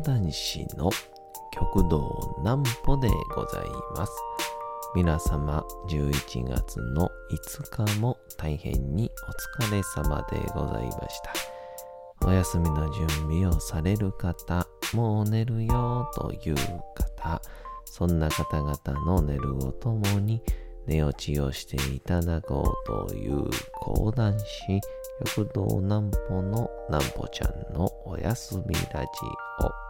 講談師の極道南歩でございます。皆様、11月の5日も大変にお疲れ様でございました。お休みの準備をされる方、もう寝るよという方、そんな方々の寝るをともに寝落ちをしていただこうという講談師、極道南歩の南歩ちゃんのおやすみラジオ。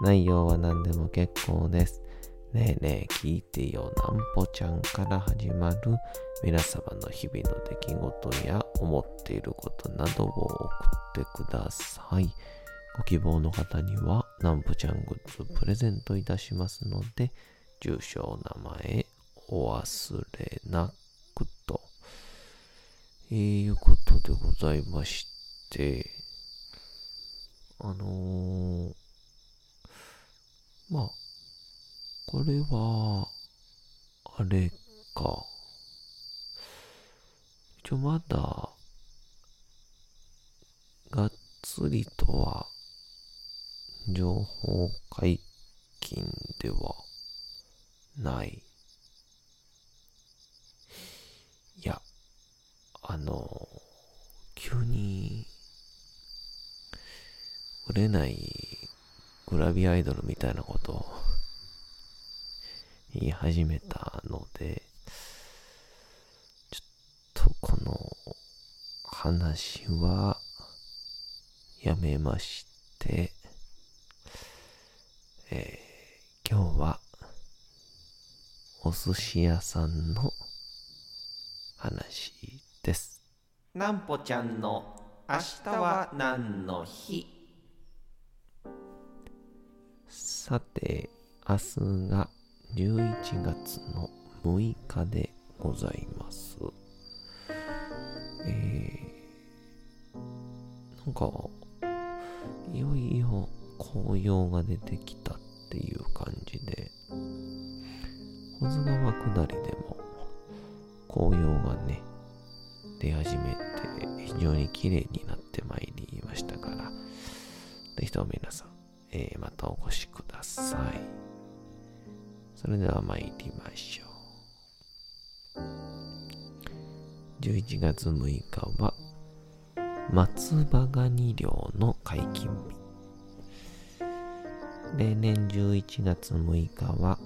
内容は何でも結構です。ねえねえ聞いてよなんぽちゃんから始まる皆様の日々の出来事や思っていることなどを送ってください。ご希望の方にはなんぽちゃんグッズプレゼントいたしますので、住所、名前お忘れなくと。えー、いうことでございまして、あのー、まあ、これは、あれか。一応まだ、がっつりとは、情報解禁ではない。いや、あの、急に、売れないグラビアアイドルみたいなことを言い始めたので、ちょっとこの話はやめまして、えー今日はお寿司屋さんの話です。なんぽちゃんの明日は何の日？さて、明日が11月の6日でございます。えー、なんか、いよいよ紅葉が出てきたっていう感じで、保津川下りでも紅葉がね、出始めて非常に綺麗になってまいりましたから、ぜひとも皆さん、えーまたお越しください。それでは参りましょう。11月6日は、松葉ガニ漁の解禁日。例年11月6日は、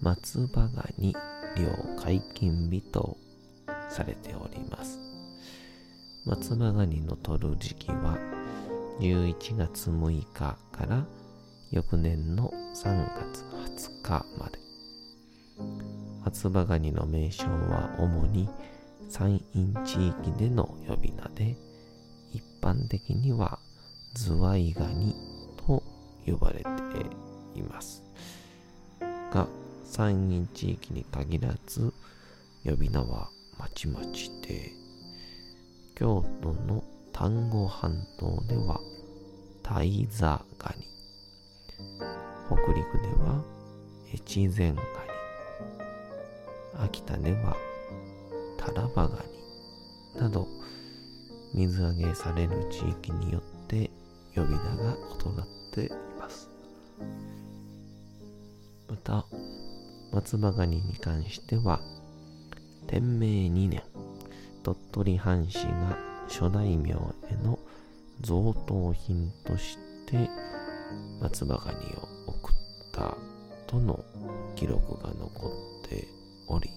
松葉ガニ漁解禁日とされております。松葉ガニの取る時期は、11月6日から翌年の3月20日まで。松葉ガニの名称は主に山陰地域での呼び名で、一般的にはズワイガニと呼ばれています。が、山陰地域に限らず、呼び名はまちまちで、京都の丹後半島では、大座ガニ。北陸では、越前ガニ。秋田では、タラバガニ。など、水揚げされる地域によって呼び名が異なっています。また、松葉ガニに関しては、天明2年、鳥取藩士が諸大名への贈答品として松葉ガニを送ったとの記録が残っており、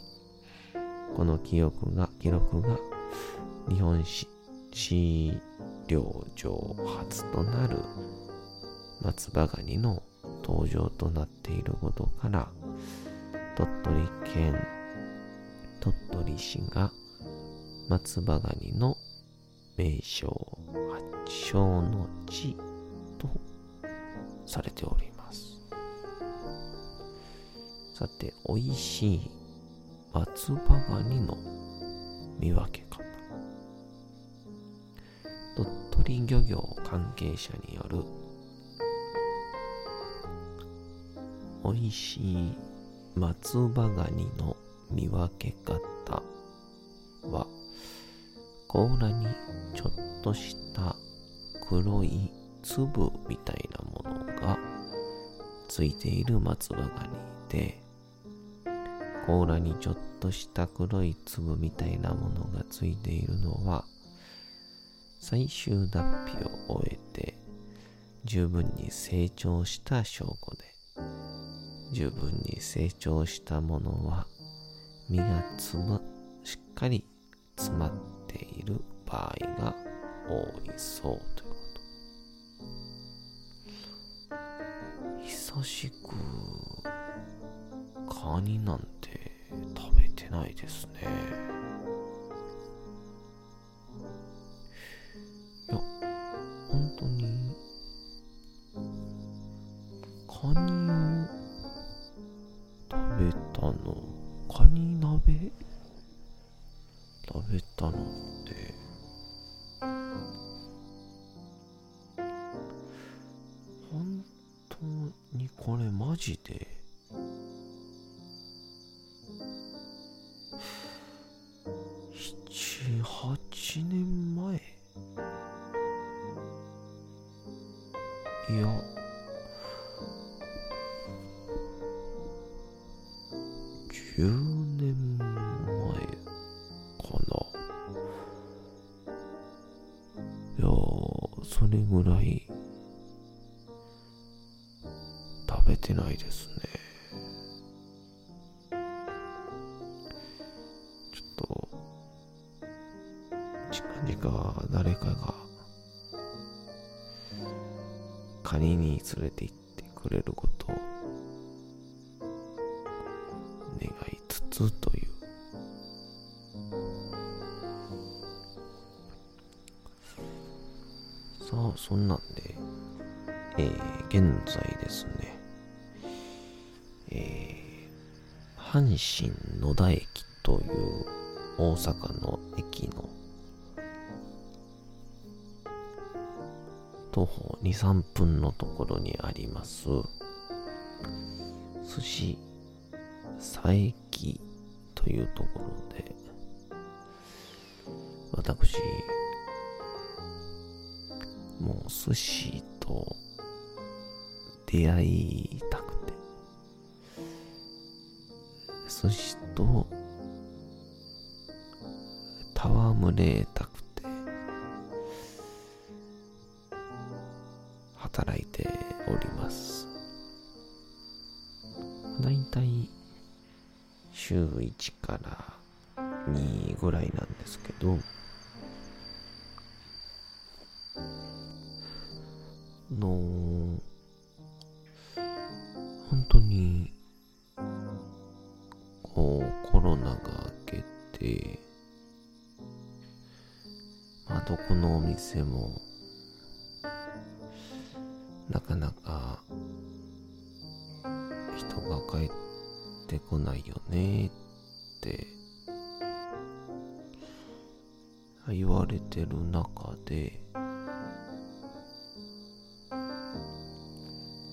この記憶が、記録が日本史資料上初となる松葉ガニの登場となっていることから、鳥取県鳥取市が松葉ガニの名称発祥の地されております。さて美味しい松葉ガニの見分け方。鳥取漁業関係者による美味しい松葉ガニの見分け方は甲羅にちょっとした黒い粒みたいなものついている松葉ガニで甲羅にちょっとした黒い粒みたいなものがついているのは最終脱皮を終えて十分に成長した証拠で十分に成長したものは身がつむしっかり詰まっている場合が多いそうとしくカニなんて食べてないですね。いや本当にカニを食べたの？カニ鍋？食べたの？これマジで？れて行ってくれることを願いつつという。さあそんなんでえー、現在ですね。えー、阪神野田駅という大阪の駅の徒歩2、3分のところにあります。寿司佐伯というところで私もう寿司と出会いたくて。寿司と戯れたくて。働いております。だいたい週1から2ぐらいなんですけど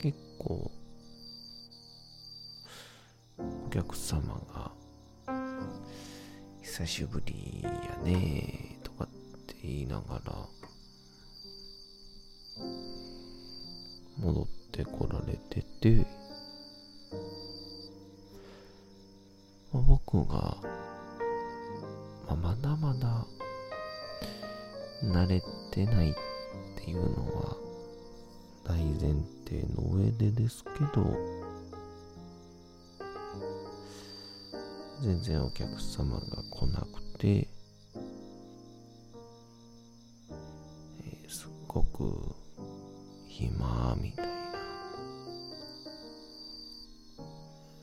結構お客様が久しぶりやねとかって言いながら戻ってこられてて、まあ、僕が、まあ、まだまだ慣れてないっていうのは大前提の上でですけど全然お客様が来なくて、えーすっごく暇みたいな。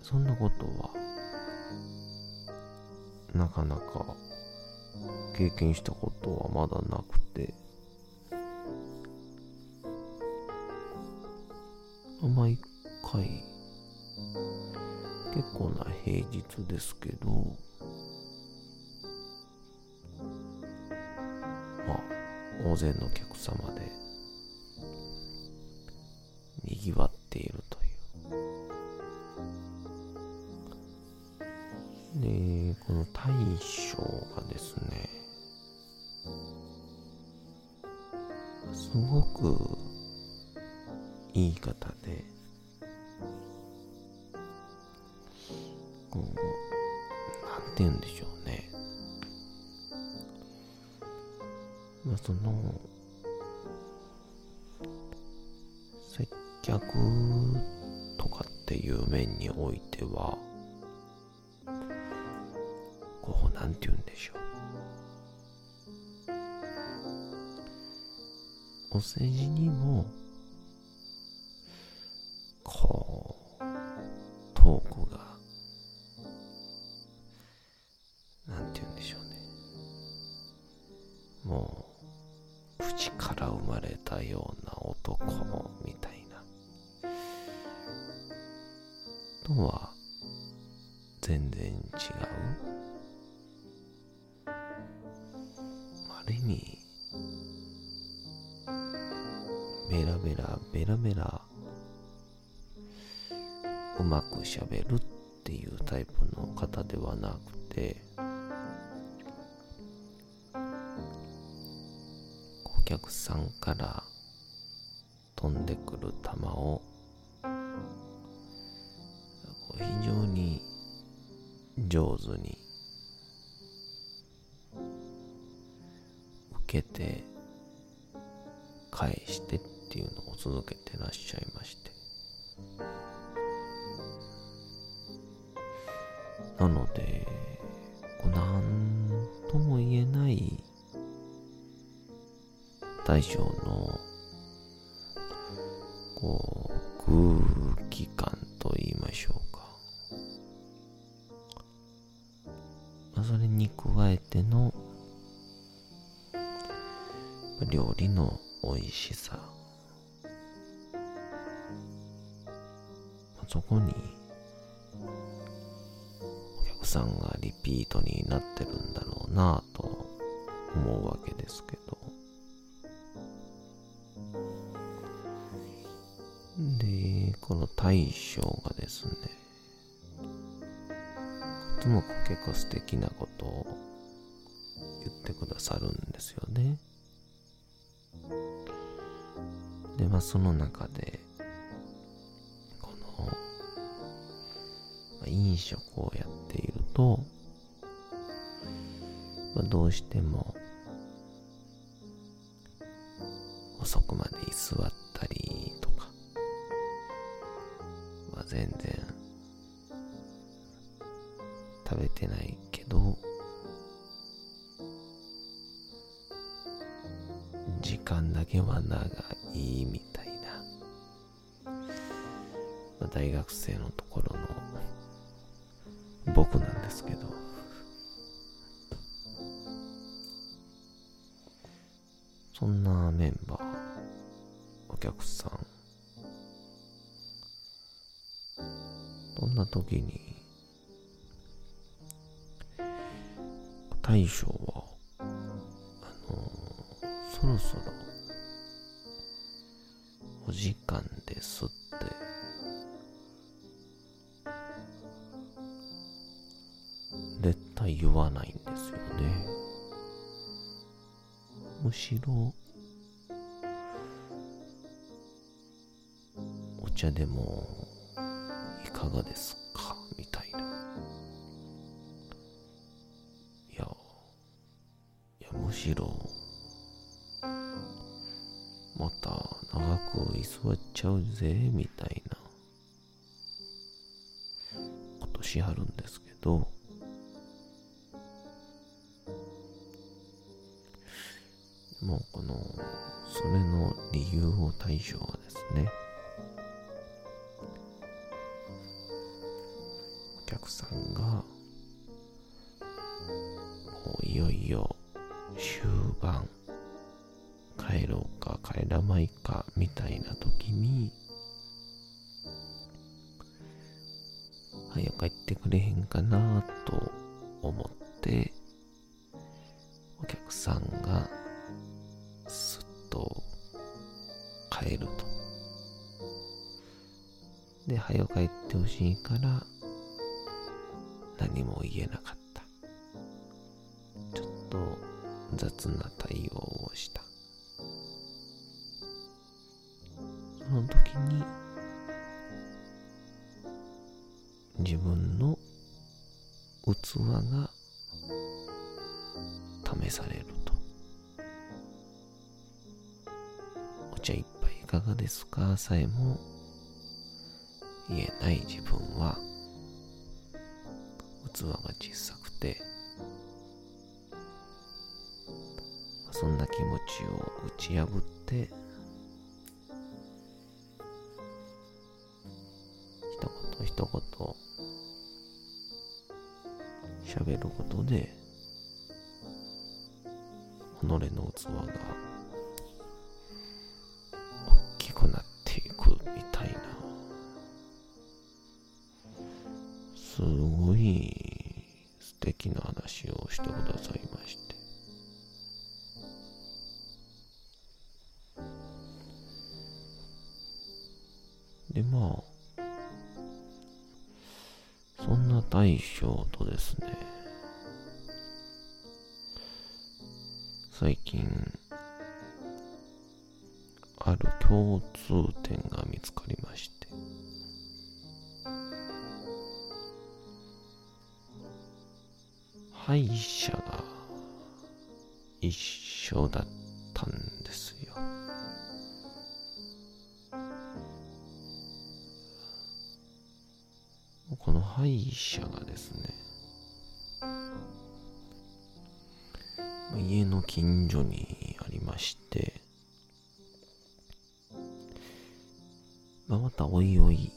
そんなことはなかなか経験したことはまだなくて。毎回結構な平日ですけどまあ大勢のお客様で賑わっているという。でこの大将がですねすごくいい方で。こうなんて言うんでしょうね。まあその接客とかっていう面においてはこうなんて言うんでしょう。お世辞にもラベラベラうまくしゃべるっていうタイプの方ではなくてお客さんから飛んでくる球を非常に上手に受けて返してってていうのを続けてらっしゃいまして。なのでこうなんとも言えない大将のこう空気感と言いましょうか、まあ、それに加えての料理の美味しさ。そこにお客さんがリピートになってるんだろうなと思うわけですけど。でこの大将がですねとても結構素敵なことを言ってくださるんですよね。でまあその中で食をやっていると、まあ、どうしても遅くまで居座ったりとか、まあ、全然食べてないけど時間だけは長いみたいな、まあ、大学生のですけど。そんなメンバーお客さん。どんな時に大将対言わないんですよね。むしろお茶でもいかがですかみたいな。いやいやむしろまた長く居座っちゃうぜみたいなことしはるんですけど。対象ですね。お客さんがもういよいよ終盤。帰ろうか帰らないかみたいな時に早く帰ってくれへんかなと思ってお客さんが帰ると。ではよ帰ってほしいから何も言えなかった。ちょっと雑な対応をした。その時に自分の器が試されると。お茶一杯。いかがですか？さえも言えない自分は器が小さくてそんな気持ちを打ち破って一言一言喋ることで己の器がそんな大将とですね最近ある共通点が見つかりまして。歯医者が一緒だった。歯医者がですね家の近所にありましてまあ、またおいおい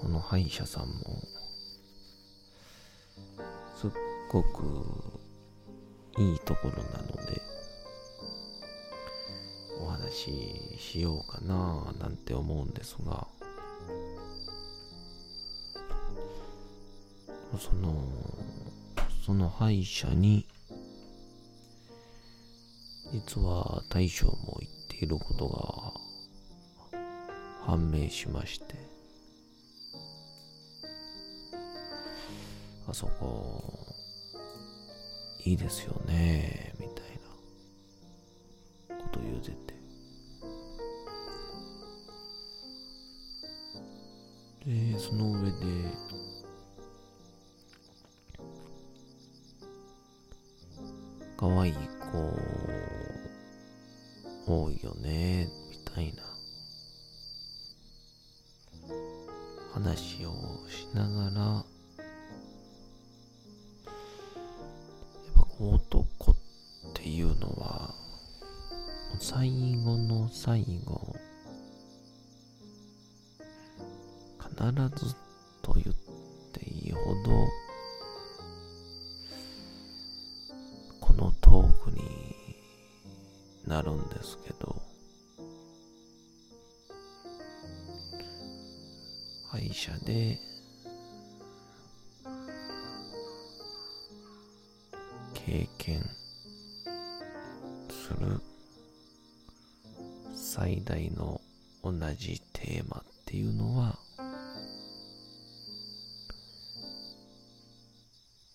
この歯医者さんもすっごくいいところなのでお話ししようかななんて思うんですがそのその歯医者に実は大将も言っていることが判明しまして。あそこいいですよね。多いよねみたいな。話をしながらやっぱ男っていうのは最後の最後必ずと言っていいほどですけど。歯医者で。経験。する。最大の同じテーマっていうのは。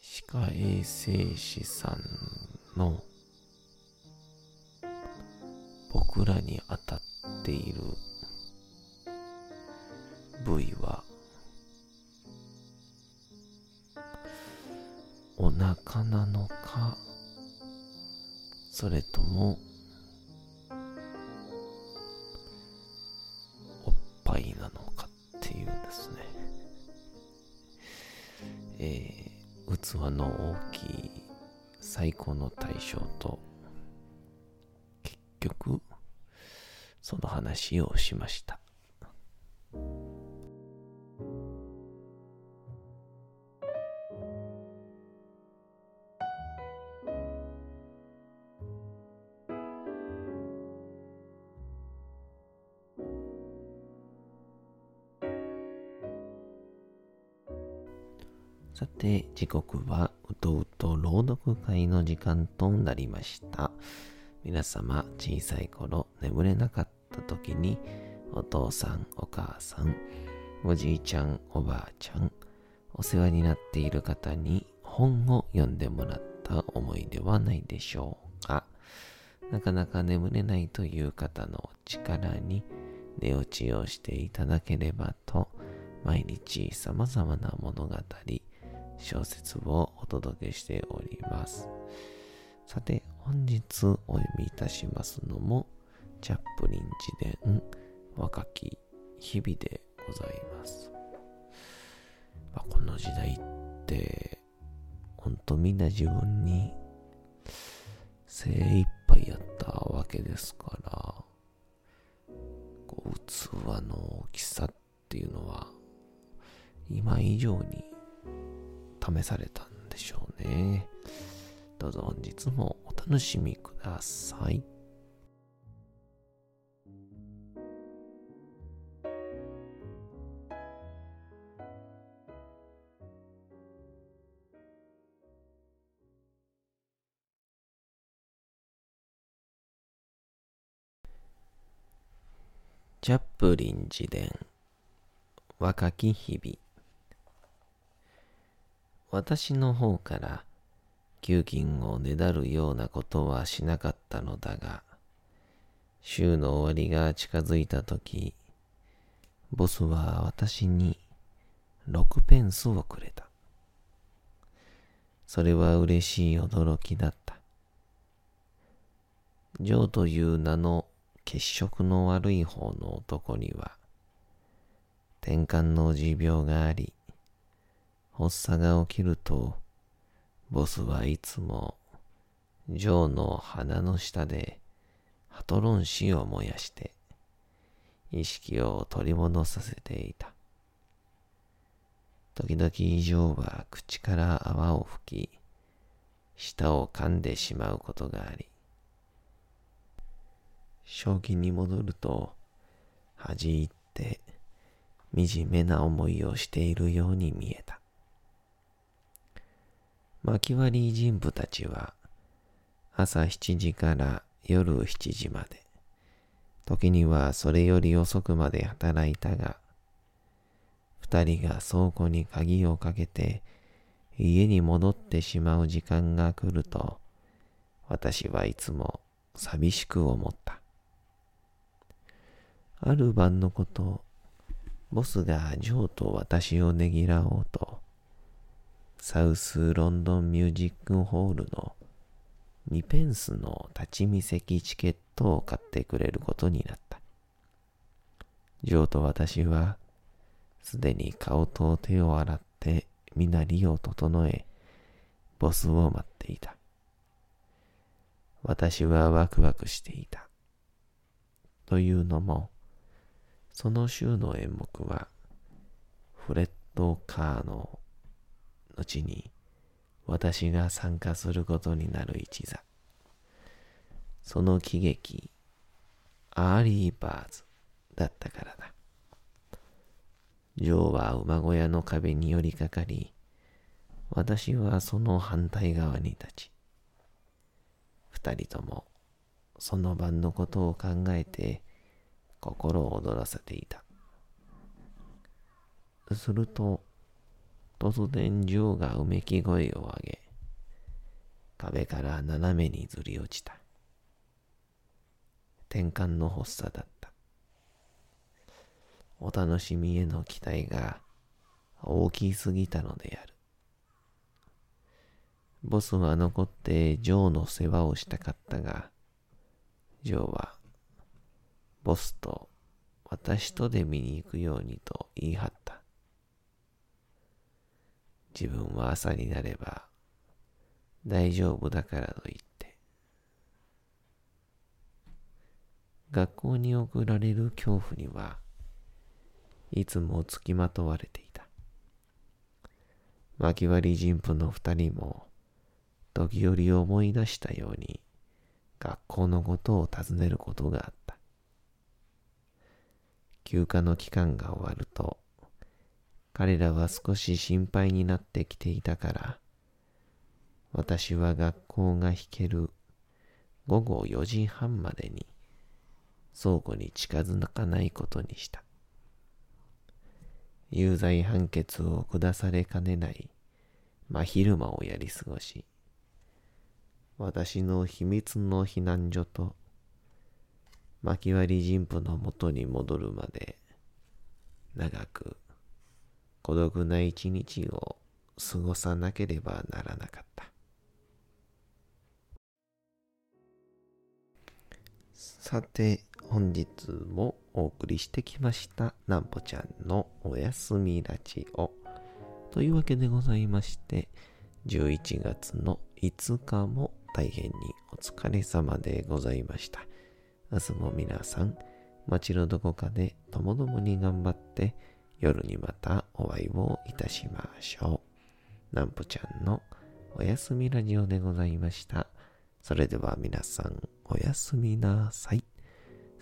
歯科衛生士さんの僕らに当たっている部位はお腹なのかそれともおっぱいなのかっていうですね。えー、器の大きい最高の対象と話をしましたさて、時刻はうとうと朗読会の時間となりました。皆様、小さい頃眠れなかった時に、お父さん、お母さん、おじいちゃん、おばあちゃん、お世話になっている方に本を読んでもらった思いではないでしょうか。なかなか眠れないという方の力に寝落ちをしていただければと、毎日様々な物語、小説をお届けしております。さて、本日お読みいたしますのも、チャップリン自伝若き日々でございます。まあ、この時代って、ほんとみんな自分に精一杯やったわけですから、こう器の大きさっていうのは、今以上に試されたんでしょうね。どうぞ本日もお楽しみください。チャップリン自伝若き日々私の方から給金をねだるようなことはしなかったのだが、週の終わりが近づいたとき、ボスは私に6ペンスをくれた。それは嬉しい驚きだった。ジョーという名の血色の悪い方の男には、転換の持病があり、発作が起きると、ボスはいつも、ジョーの鼻の下で、ハトロン死を燃やして、意識を取り戻させていた。時々ジョーは口から泡を吹き、舌を噛んでしまうことがあり、正気に戻ると、恥じって、惨めな思いをしているように見えた。薪割り人部たちは朝7時から夜7時まで、時にはそれより遅くまで働いたが、二人が倉庫に鍵をかけて家に戻ってしまう時間が来ると、私はいつも寂しく思った。ある晩のこと、ボスがジョーと私をねぎらおうと、サウスロンドンミュージックホールの2ペンスの立ち見席チケットを買ってくれることになった。ジョーと私は、すでに顔と手を洗って身なりを整え、ボスを待っていた。私はワクワクしていた。というのも、その週の演目は、フレッド・カーの後に私が参加することになる一座。その喜劇、アーリーバーズだったからだ。ジョーは馬小屋の壁に寄りかかり、私はその反対側に立ち、二人ともその晩のことを考えて心を躍らせていた。すると、突然ジョーがうめき声を上げ、壁から斜めにずり落ちた。転換の発作だった。お楽しみへの期待が大きすぎたのである。ボスは残ってジョーの世話をしたかったが、ジョーは、ボスと私とで見に行くようにと言い張った。自分は朝になれば大丈夫だからと言って、学校に送られる恐怖にはいつも付きまとわれていた。巻き割り人夫の二人も時折思い出したように学校のことを尋ねることがあった。休暇の期間が終わると彼らは少し心配になってきていたから、私は学校が引ける午後4時半までに倉庫に近づかないことにした。有罪判決を下されかねない真昼間をやり過ごし、私の秘密の避難所と薪割り神父のもとに戻るまで長く孤独な一日を過ごさなければならなかった。さて、本日もお送りしてきました、なんぽちゃんのおやすみラジオ。というわけでございまして、11月の5日も大変にお疲れ様でございました。明日も皆さん、街のどこかでともどもに頑張って、夜にまたお会いをいたしましょう。なんぽちゃんのおやすみラジオでございました。それでは皆さん、おやすみなさい。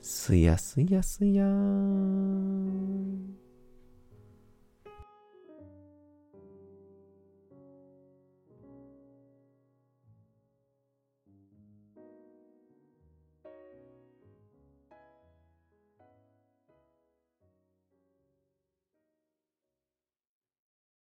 すやすやすやーん。